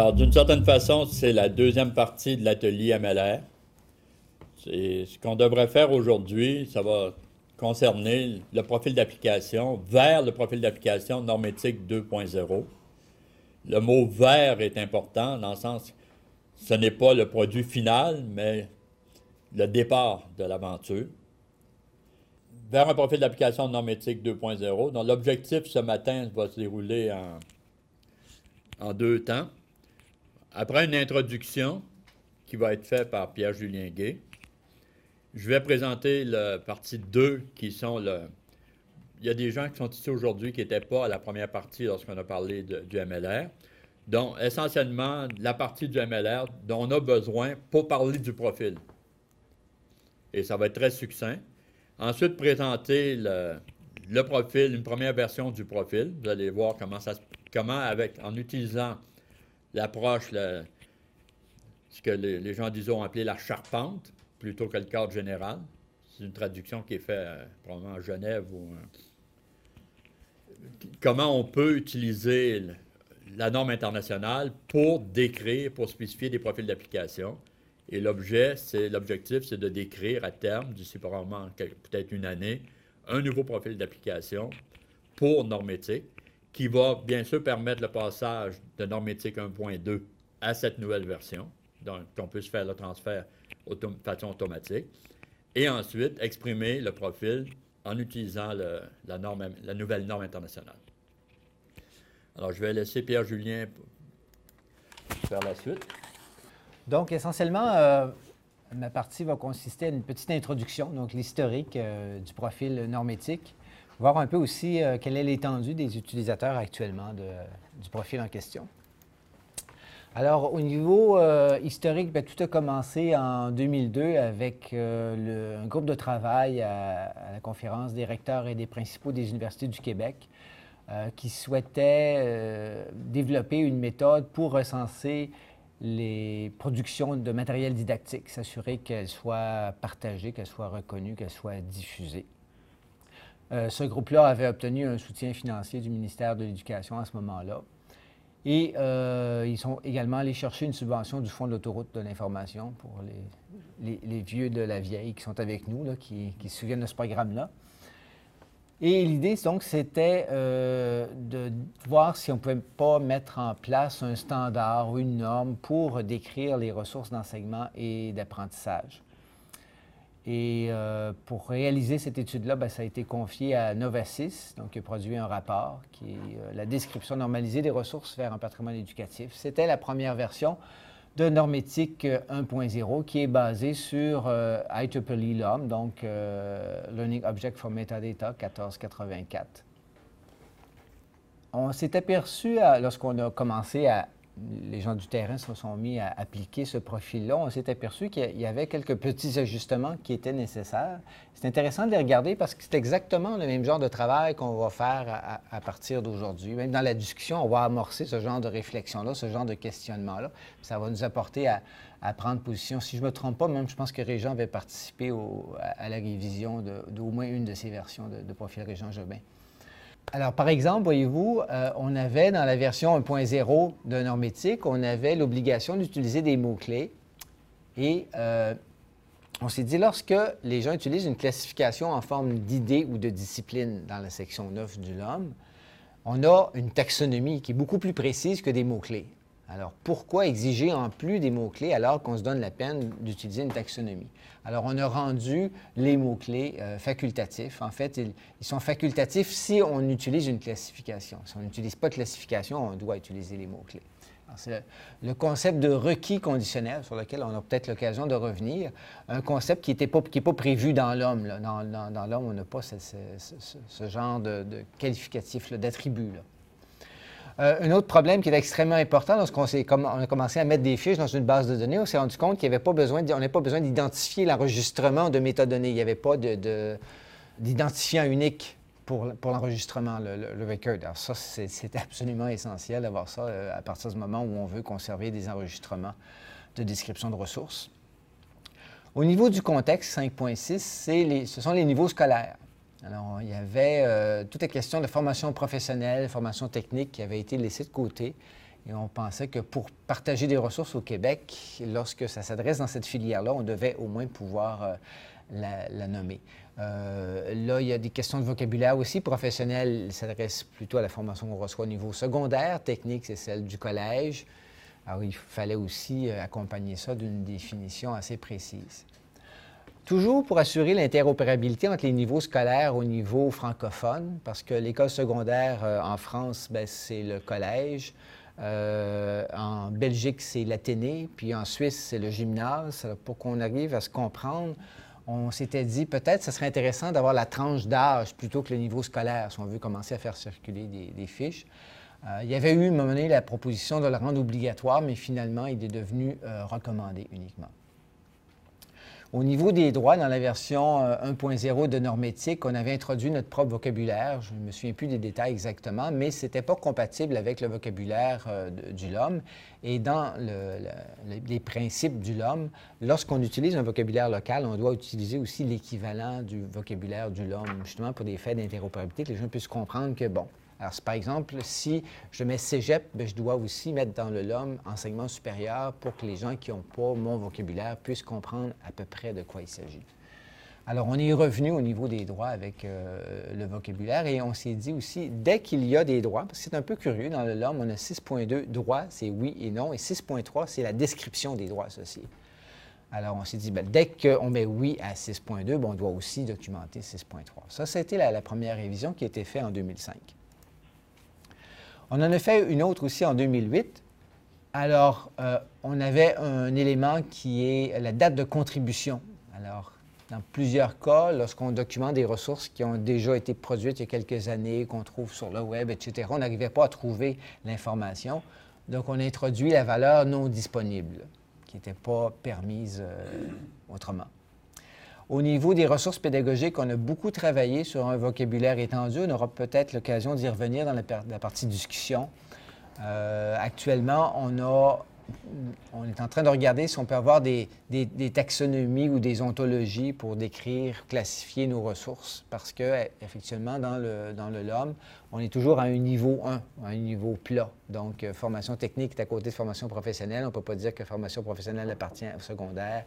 Alors, d'une certaine façon, c'est la deuxième partie de l'atelier MLR. ce qu'on devrait faire aujourd'hui, ça va concerner le profil d'application vers le profil d'application normétique 2.0. Le mot vers est important dans le sens ce n'est pas le produit final, mais le départ de l'aventure. Vers un profil d'application normétique 2.0. Donc, l'objectif ce matin va se dérouler en deux temps. Après une introduction qui va être faite par Pierre-Julien Gay, je vais présenter la partie 2 qui sont le. Il y a des gens qui sont ici aujourd'hui qui n'étaient pas à la première partie lorsqu'on a parlé du MLR. Donc, essentiellement, la partie du MLR dont on a besoin pour parler du profil. Et ça va être très succinct. Ensuite, présenter le, profil, une première version du profil. Vous allez voir comment ça comment avec en utilisant l'approche, ce que les, gens disent ont appelé la charpente, plutôt que le cadre général. C'est une traduction qui est faite euh, probablement à Genève. Euh, comment on peut utiliser la norme internationale pour décrire, pour spécifier des profils d'application. Et l'objet, c'est l'objectif, c'est de décrire à terme, d'ici probablement peut-être une année, un nouveau profil d'application pour normétique qui va bien sûr permettre le passage de normétique 1.2 à cette nouvelle version, donc qu'on puisse faire le transfert de façon automatique. Et ensuite, exprimer le profil en utilisant la, nouvelle norme internationale. Alors, je vais laisser Pierre-Julien faire la suite. Donc, essentiellement, euh, ma partie va consister à une petite introduction, donc l'historique euh, du profil normétique, voir un peu aussi euh, quelle est l'étendue des utilisateurs actuellement du profil en question. Alors, au niveau euh, historique, ben, tout a commencé en 2002 avec euh, un groupe de travail à, la conférence des recteurs et des principaux des universités du Québec qui souhaitait développer une méthode pour recenser les productions de matériel didactique, s'assurer qu'elles soient partagées, qu'elles soient reconnues, qu'elles soient diffusées. Ce groupe-là avait obtenu un soutien financier du ministère de l'Éducation à ce moment-là. Et euh, ils sont également allés chercher une subvention du Fonds de l'autoroute de l'information pour les, vieux de la vieille qui sont avec nous, qui, se souviennent de ce programme-là. Et l'idée, donc, c'était euh, de voir si on ne pouvait pas mettre en place un standard ou une norme pour décrire les ressources d'enseignement et d'apprentissage. Et euh, pour réaliser cette étude-là, ben, ça a été confié à Novasys, donc qui a produit un rapport qui est euh, la description normalisée des ressources vers un patrimoine éducatif. C'était la première version de Normétique 1.0 qui est basée sur euh, IEEE LOM, donc Learning Object for Metadata 1484. On s'est aperçu, lorsqu'on a commencé à les gens du terrain se sont mis à appliquer ce profil-là, on s'est aperçu qu'il y avait quelques petits ajustements qui étaient nécessaires. C'est intéressant de les regarder parce que c'est exactement le même genre de travail qu'on va faire à, partir d'aujourd'hui. Même dans la discussion, on va amorcer ce genre de réflexion-là, ce genre de questionnement-là. Ça va nous apporter à, prendre position. Si je ne me trompe pas, même je pense que Régent avait participé à, la révision d'au moins une de ces versions de, de profil Régent Jobin. Alors, par exemple, voyez-vous, euh, on avait dans la version 1.0 de Normétique, on avait l'obligation d'utiliser des mots-clés. Et euh, on s'est dit, lorsque les gens utilisent une classification en forme d'idée ou de discipline dans la section 9 du LOM, on a une taxonomie qui est beaucoup plus précise que des mots-clés. Alors, pourquoi exiger en plus des mots-clés alors qu'on se donne la peine d'utiliser une taxonomie? Alors, on a rendu les mots-clés euh, facultatifs. En fait, ils, sont facultatifs si on utilise une classification. Si on n'utilise pas de classification, on doit utiliser les mots-clés. C'est le concept de requis conditionnel sur lequel on a peut-être l'occasion de revenir, un concept qui n'est pas, prévu dans l'homme. Dans, l'homme, on n'a pas ce, genre de qualificatif d'attribut. Euh, un autre problème qui est extrêmement important, lorsqu'on a commencé à mettre des fiches dans une base de données, on s'est rendu compte qu'il n'avait pas besoin d'identifier l'enregistrement de métadonnées. Il n'y avait pas d'identifiant unique pour, l'enregistrement, le, record. Alors ça, c'est absolument essentiel d'avoir ça euh, à partir du moment où on veut conserver des enregistrements de description de ressources. Au niveau du contexte 5.6, ce sont les niveaux scolaires. Alors, il y avait euh, toute la question de formation professionnelle, formation technique qui avait été laissée de côté. Et on pensait que pour partager des ressources au Québec, lorsque ça s'adresse dans cette filière-là, on devait au moins pouvoir euh, la, nommer. Euh, là, il y a des questions de vocabulaire aussi. Professionnel s'adresse plutôt à la formation qu'on reçoit au niveau secondaire. Technique, c'est celle du collège. Alors, il fallait aussi euh, accompagner ça d'une définition assez précise. Toujours pour assurer l'interopérabilité entre les niveaux scolaires au niveau francophone, parce que l'école secondaire en France, ben, c'est le collège. Euh, en Belgique, c'est l'Athénée, puis en Suisse, c'est le gymnase. Pour qu'on arrive à se comprendre, on s'était dit peut-être ce serait intéressant d'avoir la tranche d'âge plutôt que le niveau scolaire, si on veut commencer à faire circuler des, fiches. Euh, il y avait eu, à un moment donné, la proposition de le rendre obligatoire, mais finalement, il est devenu euh, recommandé uniquement. Au niveau des droits, dans la version 1.0 euh, de normétique, on avait introduit notre propre vocabulaire. Je ne me souviens plus des détails exactement, mais ce n'était pas compatible avec le vocabulaire euh, du LOM. Et dans les principes du LOM, lorsqu'on utilise un vocabulaire local, on doit utiliser aussi l'équivalent du vocabulaire du LOM, justement pour des faits d'interopérabilité, que les gens puissent comprendre que, bon, alors, par exemple, si je mets cégep, ben, je dois aussi mettre dans le LOM enseignement supérieur pour que les gens qui n'ont pas mon vocabulaire puissent comprendre à peu près de quoi il s'agit. Alors, on est revenu au niveau des droits avec euh, le vocabulaire et on s'est dit aussi, dès qu'il y a des droits, parce que c'est un peu curieux, dans le LOM, on a 6.2 droits, c'est oui et non, et 6.3, c'est la description des droits associés. Alors, on s'est dit, bien, dès qu'on met oui à 6.2, ben, on doit aussi documenter 6.3. Ça, c'était la, la première révision qui a été faite en 2005. On en a fait une autre aussi en 2008. Alors, euh, on avait un élément qui est la date de contribution. Alors, dans plusieurs cas, lorsqu'on documente des ressources qui ont déjà été produites il y a quelques années, qu'on trouve sur le web, etc., on n'arrivait pas à trouver l'information. Donc, on introduit la valeur non disponible, qui n'était pas permise euh, autrement. Au niveau des ressources pédagogiques, on a beaucoup travaillé sur un vocabulaire étendu. On aura peut-être l'occasion d'y revenir dans la, partie discussion. Euh, actuellement, on, est en train de regarder si on peut avoir des, taxonomies ou des ontologies pour décrire, classifier nos ressources. Parce que, effectivement, dans le, dans le LOM, on est toujours à un niveau 1, à un niveau plat. Donc, euh, formation technique est à côté de formation professionnelle. On ne peut pas dire que formation professionnelle appartient au secondaire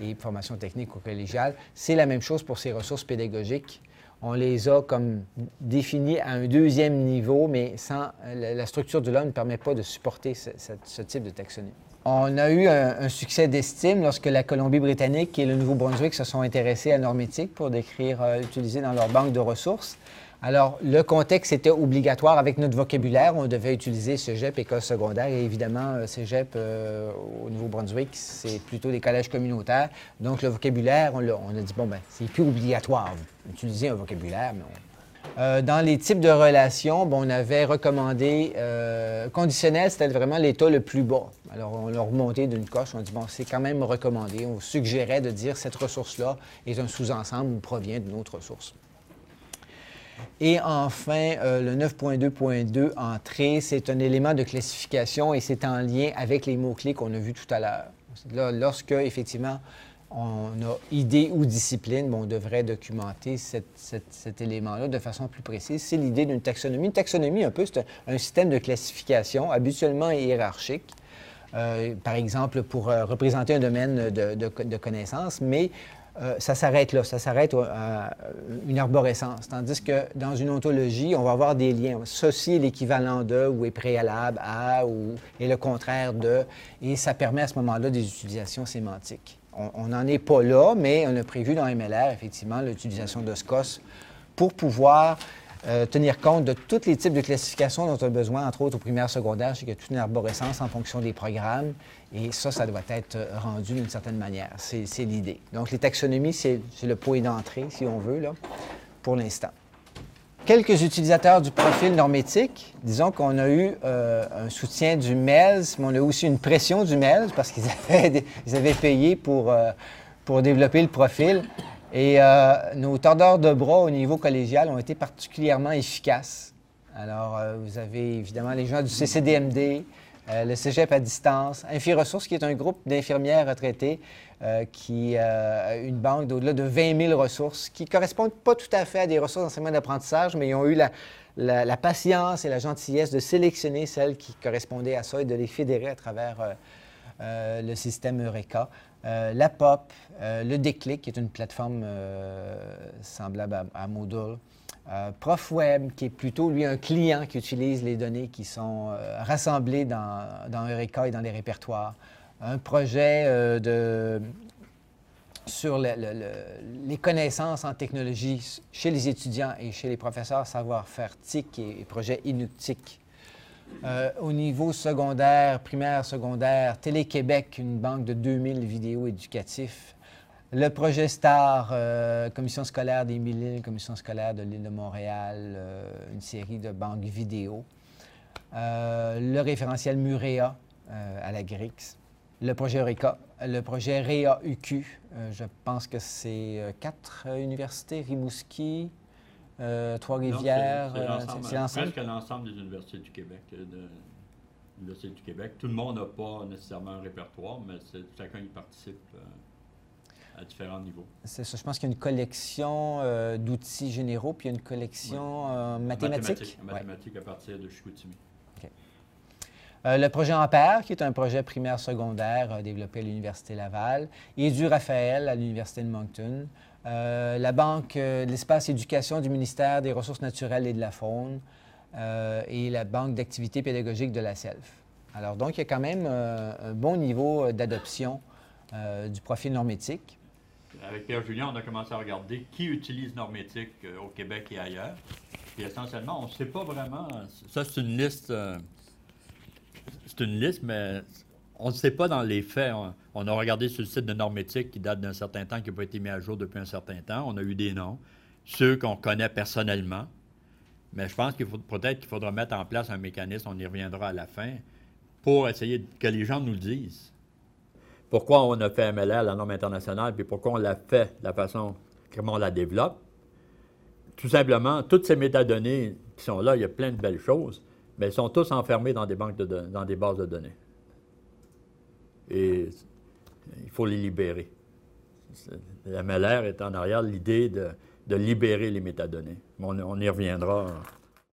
et formation technique ou collégiale. C'est la même chose pour ces ressources pédagogiques. On les a comme définies à un deuxième niveau, mais sans la structure de l'homme ne permet pas de supporter ce, type de taxonomie. On a eu un, succès d'estime lorsque la Colombie-Britannique et le Nouveau-Brunswick se sont intéressés à normétique pour décrire, euh, utiliser dans leur banque de ressources. Alors, le contexte était obligatoire avec notre vocabulaire. On devait utiliser cégep, école secondaire. Et évidemment, euh, cégep euh, au Nouveau-Brunswick, c'est plutôt des collèges communautaires. Donc, le vocabulaire, on a, dit, bon, ben, c'est plus obligatoire d'utiliser un vocabulaire, euh, dans les types de relations, bon, on avait recommandé conditionnel, c'était vraiment l'état le plus bas. Alors, on l'a remonté d'une coche, on dit, bon, c'est quand même recommandé. On suggérait de dire cette ressource-là est un sous-ensemble ou provient d'une autre ressource. Et enfin, euh, le 9.2.2 entrée, c'est un élément de classification et c'est en lien avec les mots-clés qu'on a vus tout à l'heure. Lorsque, effectivement, on a idée ou discipline, on devrait documenter cet élément-là de façon plus précise. C'est l'idée d'une taxonomie. Une taxonomie, un peu, c'est un, système de classification habituellement hiérarchique. Euh, par exemple, pour euh, représenter un domaine de, de connaissances, mais euh, ça s'arrête là, ça s'arrête à une arborescence. Tandis que dans une ontologie, on va avoir des liens. Ceci est l'équivalent de ou est préalable à ou est le contraire de, et ça permet à ce moment-là des utilisations sémantiques. On n'en est pas là, mais on a prévu dans MLR, effectivement, l'utilisation de SCOS pour pouvoir euh, tenir compte de tous les types de classifications dont on a besoin, entre autres au primaire, secondaire, c'est qu'il y a toute une arborescence en fonction des programmes. Et ça, ça doit être rendu d'une certaine manière. C'est l'idée. Donc, les taxonomies, c'est le point d'entrée, si on veut, là, pour l'instant. Quelques utilisateurs du profil normétique, disons qu'on a eu euh, un soutien du MELS, mais on a aussi une pression du MELS parce qu'ils avaient, avaient, payé pour, euh, pour développer le profil. Et euh, nos tordeurs de bras au niveau collégial ont été particulièrement efficaces. Alors, euh, vous avez évidemment les gens du CCDMD, euh, le Cégep à distance, InfiRessources, qui est un groupe d'infirmières retraitées euh, qui a une banque d'au-delà de 20 000 ressources qui ne correspondent pas tout à fait à des ressources d'enseignement d'apprentissage, mais ils ont eu la, patience et la gentillesse de sélectionner celles qui correspondaient à ça et de les fédérer à travers le système Eureka. la POP, le Déclic, qui est une plateforme semblable à Moodle, euh, ProfWeb, qui est plutôt, lui, un client qui utilise les données qui sont euh, rassemblées dans, Eureka et dans les répertoires. Un projet euh, sur les connaissances en technologie chez les étudiants et chez les professeurs, savoir-faire TIC et, projet Inutic. Au niveau secondaire, primaire, secondaire, Télé-Québec, une banque de 2000 vidéos éducatifs le projet STAR, euh, commission scolaire des Mille-Îles, commission scolaire de l'île de Montréal, euh, une série de banques vidéo. Euh, le référentiel Murea à la GRIX. Le projet Eureka. Le projet REA-UQ. je pense que c'est quatre universités, Rimouski, Trois-Rivières. C'est l'ensemble. Presque l'ensemble des universités du Québec. De l'Université du Québec. Tout le monde n'a pas nécessairement un répertoire, mais chacun y participe à différents niveaux. C'est ça. Je pense qu'il y a une collection euh, d'outils généraux, puis il y a une collection euh, mathématique. Mathématiques, à partir de Chicoutimi. Euh, le projet Ampère, qui est un projet primaire-secondaire développé à l'Université Laval, et du Raphaël à l'Université de Moncton. La Banque de l'espace éducation du ministère des Ressources naturelles et de la faune et la Banque d'activités pédagogiques de la SELF. Alors, donc, il y a quand même un bon niveau d'adoption du profil normétique avec Pierre Julien, on a commencé à regarder qui utilise Normétique euh, au Québec et ailleurs. Puis essentiellement, on ne sait pas vraiment. Ça, c'est une liste. Euh, c'est une liste, mais on ne sait pas dans les faits. On, a regardé sur le site de Normétique qui date d'un certain temps, qui n'a pas été mis à jour depuis un certain temps. On a eu des noms, ceux qu'on connaît personnellement. Mais je pense qu'il faut peut-être qu'il faudra mettre en place un mécanisme, on y reviendra à la fin, pour essayer que les gens nous le disent pourquoi on a fait MLR, la norme internationale, puis pourquoi on l'a fait de la façon comment on la développe? Tout simplement, toutes ces métadonnées qui sont là, il y a plein de belles choses, mais elles sont tous enfermées dans des banques dans des bases de données. Et il faut les libérer. La est en arrière l'idée de, libérer les métadonnées. On, on y reviendra